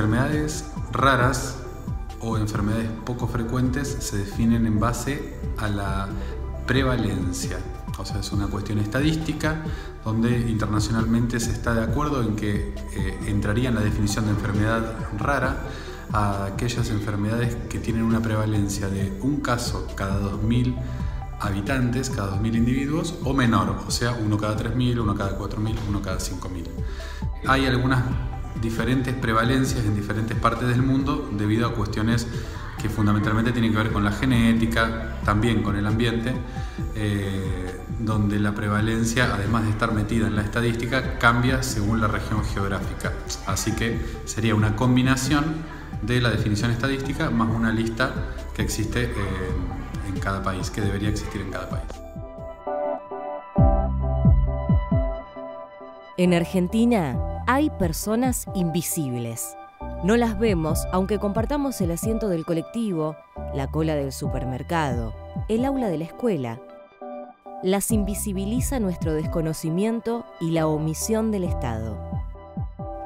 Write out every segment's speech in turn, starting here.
enfermedades raras o enfermedades poco frecuentes se definen en base a la prevalencia. O sea, es una cuestión estadística donde internacionalmente se está de acuerdo en que eh, entraría en la definición de enfermedad rara a aquellas enfermedades que tienen una prevalencia de un caso cada 2.000 habitantes, cada 2.000 individuos, o menor, o sea, uno cada 3.000, uno cada 4.000, uno cada 5.000. Hay algunas diferentes prevalencias en diferentes partes del mundo debido a cuestiones que fundamentalmente tienen que ver con la genética, también con el ambiente, eh, donde la prevalencia, además de estar metida en la estadística, cambia según la región geográfica. Así que sería una combinación de la definición estadística más una lista que existe eh, en cada país, que debería existir en cada país. En Argentina hay personas invisibles. No las vemos aunque compartamos el asiento del colectivo, la cola del supermercado, el aula de la escuela. Las invisibiliza nuestro desconocimiento y la omisión del Estado.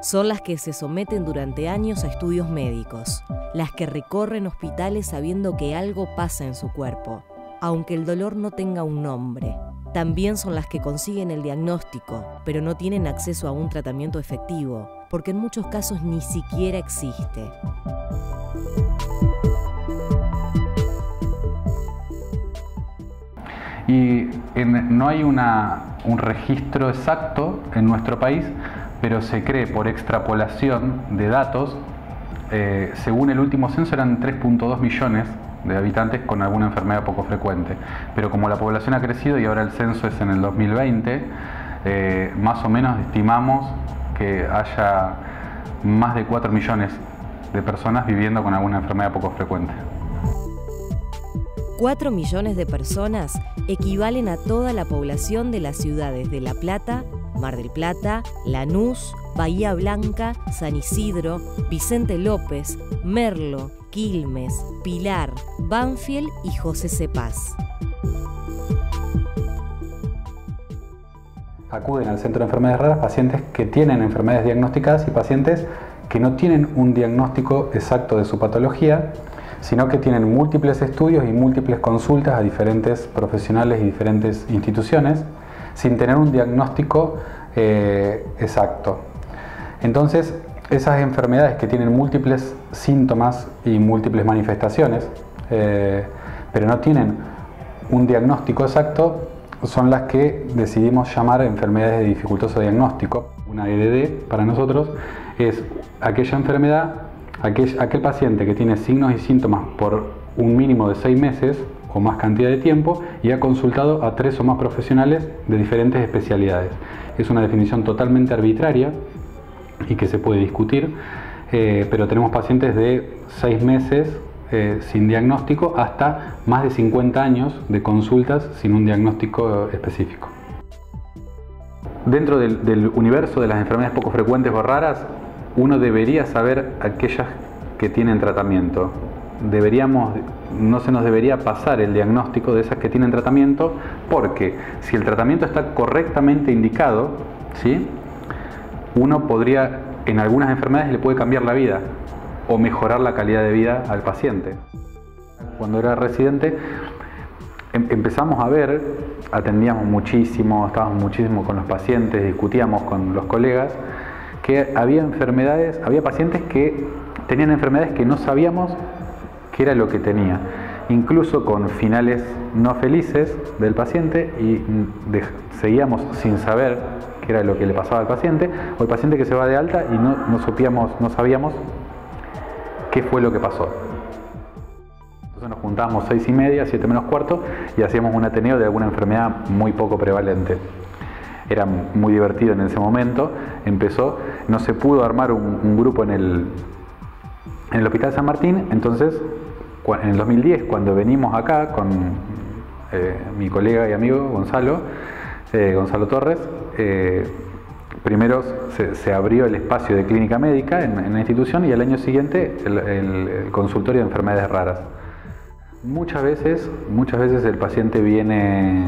Son las que se someten durante años a estudios médicos, las que recorren hospitales sabiendo que algo pasa en su cuerpo, aunque el dolor no tenga un nombre también son las que consiguen el diagnóstico, pero no tienen acceso a un tratamiento efectivo, porque en muchos casos ni siquiera existe. Y no hay un registro exacto en nuestro país, pero se cree por extrapolación de datos, eh, según el último censo eran 3.2 millones de habitantes con alguna enfermedad poco frecuente. Pero como la población ha crecido y ahora el censo es en el 2020, eh, más o menos estimamos que haya más de 4 millones de personas viviendo con alguna enfermedad poco frecuente. 4 millones de personas equivalen a toda la población de las ciudades de La Plata, Mar del Plata, Lanús, Bahía Blanca, San Isidro, Vicente López, Merlo, Quilmes, Pilar, Banfield y José Cepaz. Acuden al Centro de Enfermedades Raras pacientes que tienen enfermedades diagnosticadas y pacientes que no tienen un diagnóstico exacto de su patología, sino que tienen múltiples estudios y múltiples consultas a diferentes profesionales y diferentes instituciones sin tener un diagnóstico eh, exacto. Entonces, esas enfermedades que tienen múltiples síntomas y múltiples manifestaciones, eh, pero no tienen un diagnóstico exacto, son las que decidimos llamar enfermedades de dificultoso diagnóstico. Una EDD para nosotros es aquella enfermedad, aquel, aquel paciente que tiene signos y síntomas por un mínimo de seis meses o más cantidad de tiempo y ha consultado a tres o más profesionales de diferentes especialidades. Es una definición totalmente arbitraria y que se puede discutir, eh, pero tenemos pacientes de 6 meses eh, sin diagnóstico hasta más de 50 años de consultas sin un diagnóstico específico. Dentro del universo de las enfermedades poco frecuentes o raras, uno debería saber aquellas que tienen tratamiento. Deberíamos, no se nos debería pasar el diagnóstico de esas que tienen tratamiento porque si el tratamiento está correctamente indicado, ¿sí? uno podría, en algunas enfermedades le puede cambiar la vida o mejorar la calidad de vida al paciente. Cuando era residente em, empezamos a ver, atendíamos muchísimo, estábamos muchísimo con los pacientes, discutíamos con los colegas, que había enfermedades, había pacientes que tenían enfermedades que no sabíamos qué era lo que tenía, incluso con finales no felices del paciente y seguíamos sin saber que era lo que le pasaba al paciente, o el paciente que se va de alta y no, no, supíamos, no sabíamos qué fue lo que pasó. Entonces nos juntábamos seis y media, siete menos cuarto y hacíamos un ateneo de alguna enfermedad muy poco prevalente. Era muy divertido en ese momento. Empezó, no se pudo armar un, grupo en el, en el Hospital San Martín, entonces en el 2010, cuando venimos acá con eh, mi colega y amigo Gonzalo, eh, Gonzalo Torres, eh, primero se, abrió el espacio de clínica médica en, la institución y al año siguiente el, consultorio de enfermedades raras. Muchas veces, muchas veces el paciente viene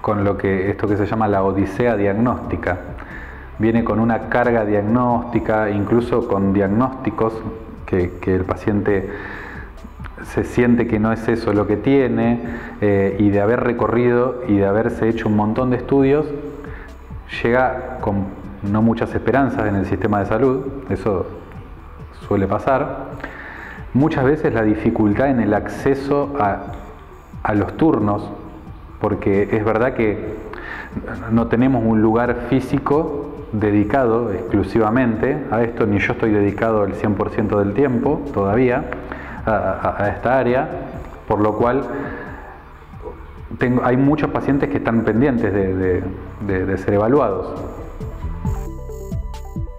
con lo que esto que se llama la odisea diagnóstica, viene con una carga diagnóstica, incluso con diagnósticos que, el paciente se siente que no es eso lo que tiene eh, y de haber recorrido y de haberse hecho un montón de estudios, llega con no muchas esperanzas en el sistema de salud, eso suele pasar. Muchas veces la dificultad en el acceso a los turnos, porque es verdad que no tenemos un lugar físico dedicado exclusivamente a esto, ni yo estoy dedicado el 100% del tiempo todavía a, esta área, por lo cual tengo, hay muchos pacientes que están pendientes de ser evaluados.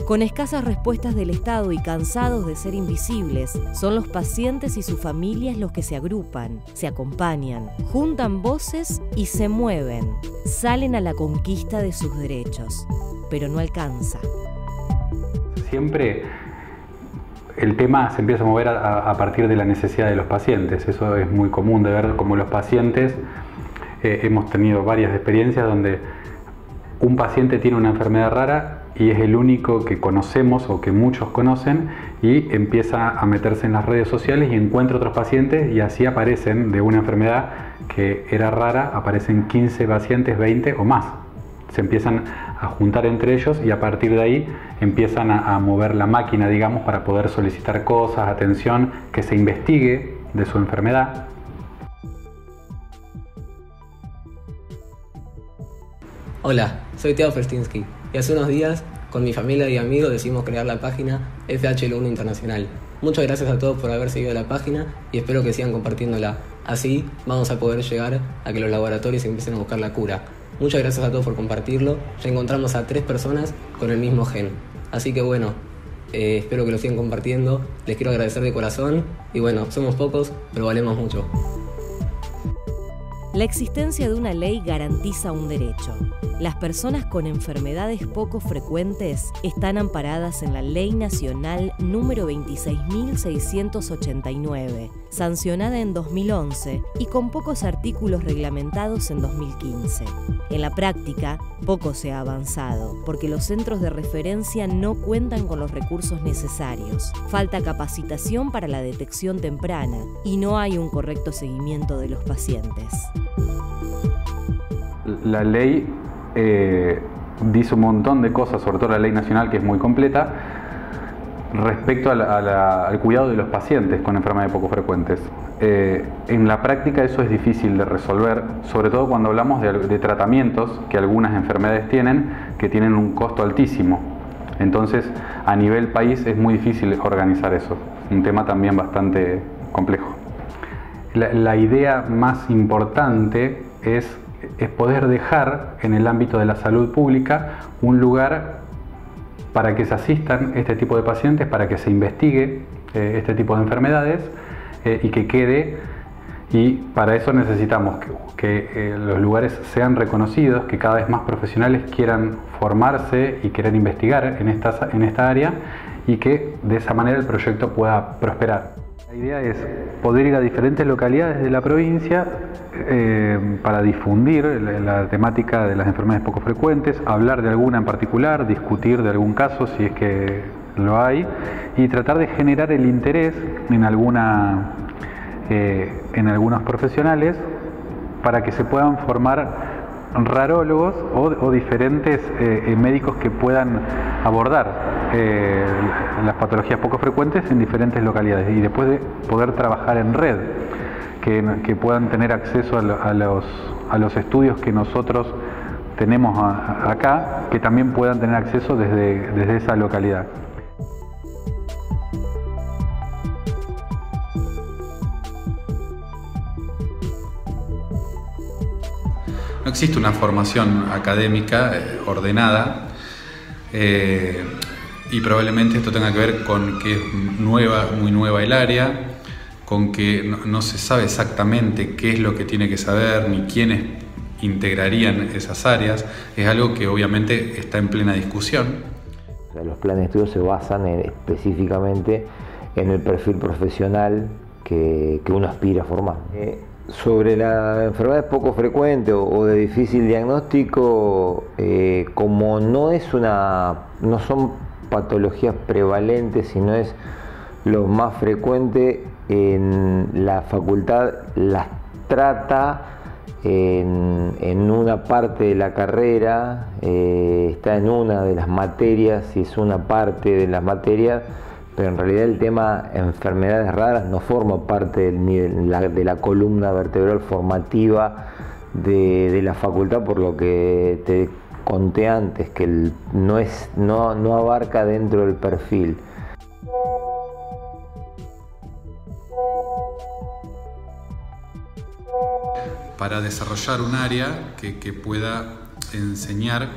Con escasas respuestas del Estado y cansados de ser invisibles, son los pacientes y sus familias los que se agrupan, se acompañan, juntan voces y se mueven, salen a la conquista de sus derechos, pero no alcanza. Siempre el tema se empieza a mover a, partir de la necesidad de los pacientes, eso es muy común de ver como los pacientes, eh, hemos tenido varias experiencias donde un paciente tiene una enfermedad rara y es el único que conocemos o que muchos conocen y empieza a meterse en las redes sociales y encuentra otros pacientes y así aparecen de una enfermedad que era rara, aparecen 15 pacientes, 20 o más. Se empiezan a juntar entre ellos y a partir de ahí empiezan a, mover la máquina, digamos, para poder solicitar cosas, atención, que se investigue de su enfermedad. Hola, soy Teo Ferstinsky y hace unos días con mi familia y amigos decidimos crear la página FHL1 Internacional. Muchas gracias a todos por haber seguido la página y espero que sigan compartiéndola. Así vamos a poder llegar a que los laboratorios empiecen a buscar la cura. Muchas gracias a todos por compartirlo. Ya encontramos a tres personas con el mismo gen. Así que bueno, eh, espero que lo sigan compartiendo. Les quiero agradecer de corazón. Y bueno, somos pocos, pero valemos mucho. La existencia de una ley garantiza un derecho. Las personas con enfermedades poco frecuentes están amparadas en la Ley Nacional número 26.689, sancionada en 2011 y con pocos artículos reglamentados en 2015. En la práctica, poco se ha avanzado, porque los centros de referencia no cuentan con los recursos necesarios. Falta capacitación para la detección temprana y no hay un correcto seguimiento de los pacientes la ley eh, dice un montón de cosas, sobre todo la ley nacional que es muy completa, respecto al cuidado de los pacientes con enfermedades poco frecuentes. Eh, en la práctica eso es difícil de resolver, sobre todo cuando hablamos de, tratamientos que algunas enfermedades tienen, que tienen un costo altísimo. Entonces, a nivel país es muy difícil organizar eso, un tema también bastante complejo. la idea más importante es es poder dejar en el ámbito de la salud pública un lugar para que se asistan este tipo de pacientes, para que se investigue eh, este tipo de enfermedades eh, y que quede, y para eso necesitamos que, eh, los lugares sean reconocidos, que cada vez más profesionales quieran formarse y quieran investigar en esta, en esta área y que de esa manera el proyecto pueda prosperar. La idea es poder ir a diferentes localidades de la provincia eh, para difundir la, temática de las enfermedades poco frecuentes, hablar de alguna en particular, discutir de algún caso si es que lo hay y tratar de generar el interés en alguna eh, en algunos profesionales para que se puedan formar rarólogos o, diferentes eh, médicos que puedan abordar las patologías poco frecuentes en diferentes localidades y después de poder trabajar en red que, puedan tener acceso a, los, estudios que nosotros tenemos acá, que también puedan tener acceso desde, desde esa localidad. No existe una formación académica eh, ordenada eh, y probablemente esto tenga que ver con que es nueva, muy nueva el área, con que no, se sabe exactamente qué es lo que tiene que saber ni quiénes integrarían esas áreas, es algo que obviamente está en plena discusión. los planes de estudio se basan específicamente en el perfil profesional que, uno aspira a formar. Eh, Sobre la enfermedad poco frecuente o de difícil diagnóstico, eh, como no es una, no son patologías prevalentes, sino es lo más frecuente en la facultad las trata en, una parte de la carrera, eh, está en una de las materias, y es una parte de las materias, pero en realidad el tema enfermedades raras no forma parte de la, columna vertebral formativa de, la facultad, por lo que te conté antes, que no, es, no, no abarca dentro del perfil. para desarrollar un área que, pueda enseñar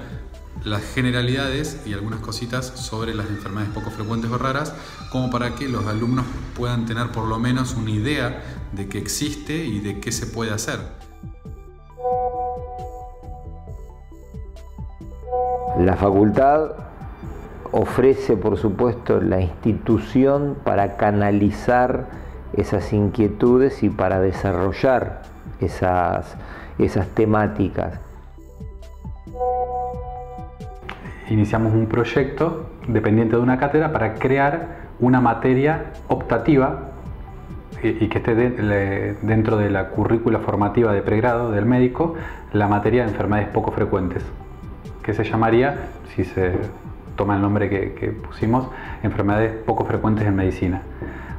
las generalidades y algunas cositas sobre las enfermedades poco frecuentes o raras, como para que los alumnos puedan tener por lo menos una idea de que existe y de qué se puede hacer. La facultad ofrece, por supuesto, la institución para canalizar esas inquietudes y para desarrollar esas, esas temáticas. Iniciamos un proyecto dependiente de una cátedra para crear una materia optativa y que esté dentro de la currícula formativa de pregrado del médico la materia de enfermedades poco frecuentes, que se llamaría, si se toma el nombre que pusimos, enfermedades poco frecuentes en medicina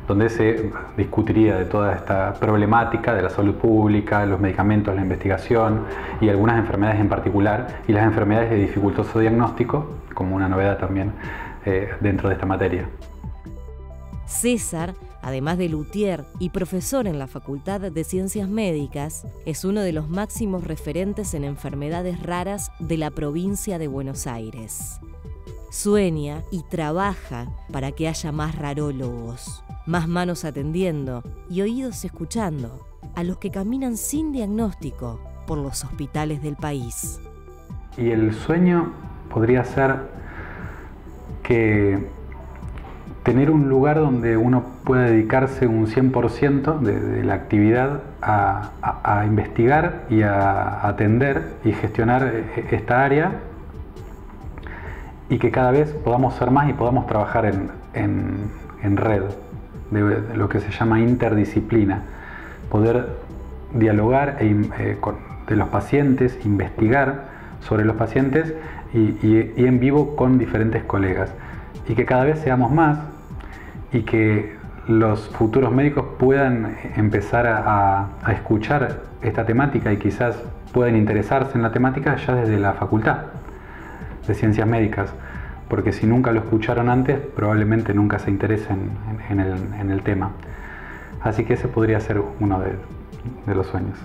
donde se discutiría de toda esta problemática de la salud pública, los medicamentos, la investigación y algunas enfermedades en particular y las enfermedades de dificultoso diagnóstico como una novedad también eh, dentro de esta materia. César, además de luthier y profesor en la Facultad de Ciencias Médicas, es uno de los máximos referentes en enfermedades raras de la provincia de Buenos Aires. Sueña y trabaja para que haya más rarólogos más manos atendiendo y oídos escuchando a los que caminan sin diagnóstico por los hospitales del país. Y el sueño podría ser que tener un lugar donde uno pueda dedicarse un 100% de, la actividad a, investigar y a atender y gestionar e, esta área y que cada vez podamos ser más y podamos trabajar en red de, lo que se llama interdisciplina, poder dialogar e eh, con, de los pacientes, investigar sobre los pacientes y, en vivo con diferentes colegas. Y que cada vez seamos más y que los futuros médicos puedan empezar a, escuchar esta temática y quizás puedan interesarse en la temática ya desde la facultad de ciencias médicas porque si nunca lo escucharon antes, probablemente nunca se interesen en, el, tema. Así que ese podría ser uno de los sueños.